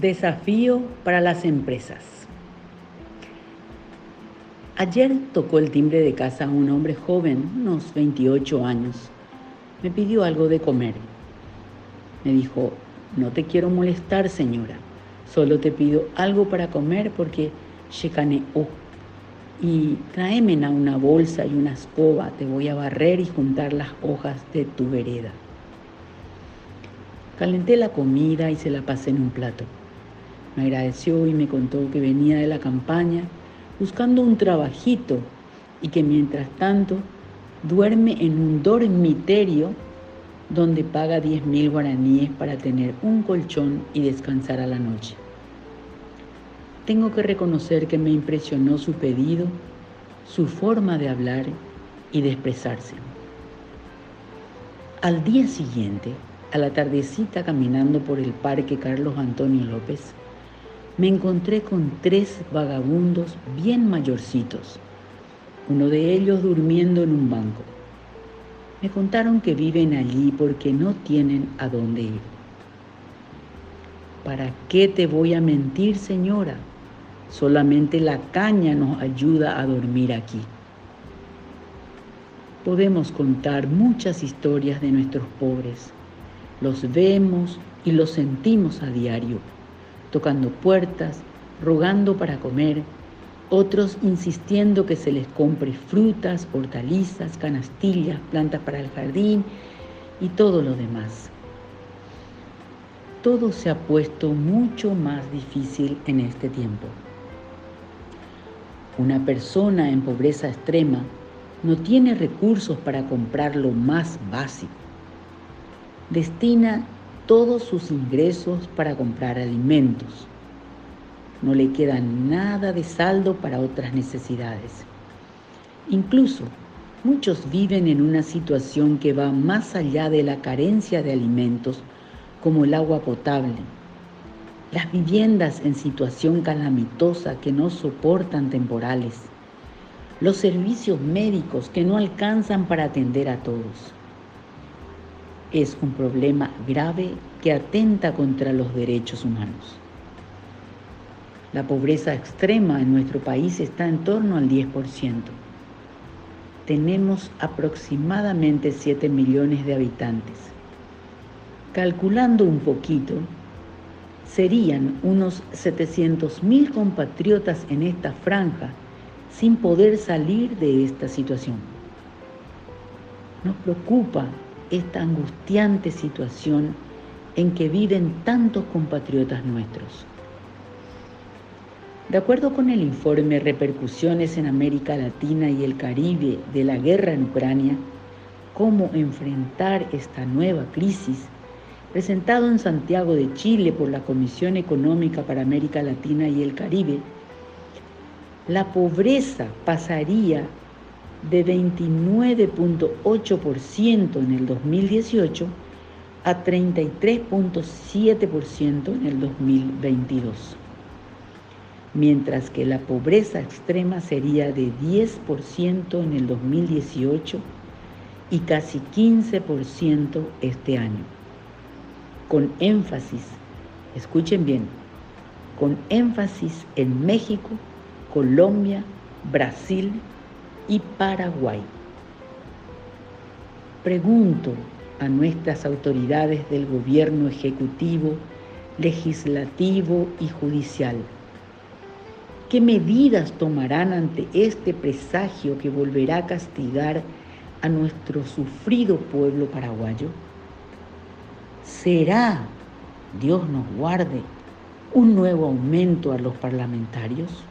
Desafío para las empresas. Ayer tocó el timbre de casa un hombre joven, unos 28 años. Me pidió algo de comer. Me dijo, no te quiero molestar, señora. Solo te pido algo para comer porque checaneó. Y tráeme una bolsa y una escoba. Te voy a barrer y juntar las hojas de tu vereda. Calenté la comida y se la pasé en un plato. Me agradeció y me contó que venía de la campaña buscando un trabajito y que mientras tanto duerme en un dormitorio donde paga 10 mil guaraníes para tener un colchón y descansar a la noche. Tengo que reconocer que me impresionó su pedido, su forma de hablar y de expresarse. Al día siguiente, a la tardecita caminando por el parque Carlos Antonio López, me encontré con tres vagabundos bien mayorcitos, uno de ellos durmiendo en un banco. Me contaron que viven allí porque no tienen a dónde ir. ¿Para qué te voy a mentir, señora? Solamente la caña nos ayuda a dormir aquí. Podemos contar muchas historias de nuestros pobres. Los vemos y los sentimos a diario tocando puertas, rogando para comer, otros insistiendo que se les compre frutas, hortalizas, canastillas, plantas para el jardín y todo lo demás. Todo se ha puesto mucho más difícil en este tiempo. Una persona en pobreza extrema no tiene recursos para comprar lo más básico. Destina todos sus ingresos para comprar alimentos. No le queda nada de saldo para otras necesidades. Incluso muchos viven en una situación que va más allá de la carencia de alimentos como el agua potable, las viviendas en situación calamitosa que no soportan temporales, los servicios médicos que no alcanzan para atender a todos es un problema grave que atenta contra los derechos humanos. La pobreza extrema en nuestro país está en torno al 10%. Tenemos aproximadamente 7 millones de habitantes. Calculando un poquito, serían unos 700 mil compatriotas en esta franja sin poder salir de esta situación. Nos preocupa esta angustiante situación en que viven tantos compatriotas nuestros. De acuerdo con el informe Repercusiones en América Latina y el Caribe de la guerra en Ucrania, cómo enfrentar esta nueva crisis, presentado en Santiago de Chile por la Comisión Económica para América Latina y el Caribe, la pobreza pasaría de 29.8% en el 2018 a 33.7% en el 2022, mientras que la pobreza extrema sería de 10% en el 2018 y casi 15% este año. Con énfasis, escuchen bien, con énfasis en México, Colombia, Brasil y Paraguay. Pregunto a nuestras autoridades del gobierno ejecutivo, legislativo y judicial, ¿qué medidas tomarán ante este presagio que volverá a castigar a nuestro sufrido pueblo paraguayo? ¿Será, Dios nos guarde, un nuevo aumento a los parlamentarios?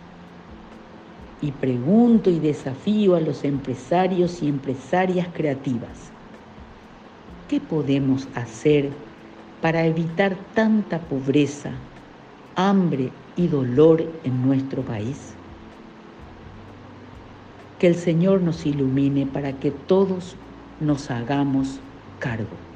Y pregunto y desafío a los empresarios y empresarias creativas. ¿Qué podemos hacer para evitar tanta pobreza, hambre y dolor en nuestro país? Que el Señor nos ilumine para que todos nos hagamos cargo.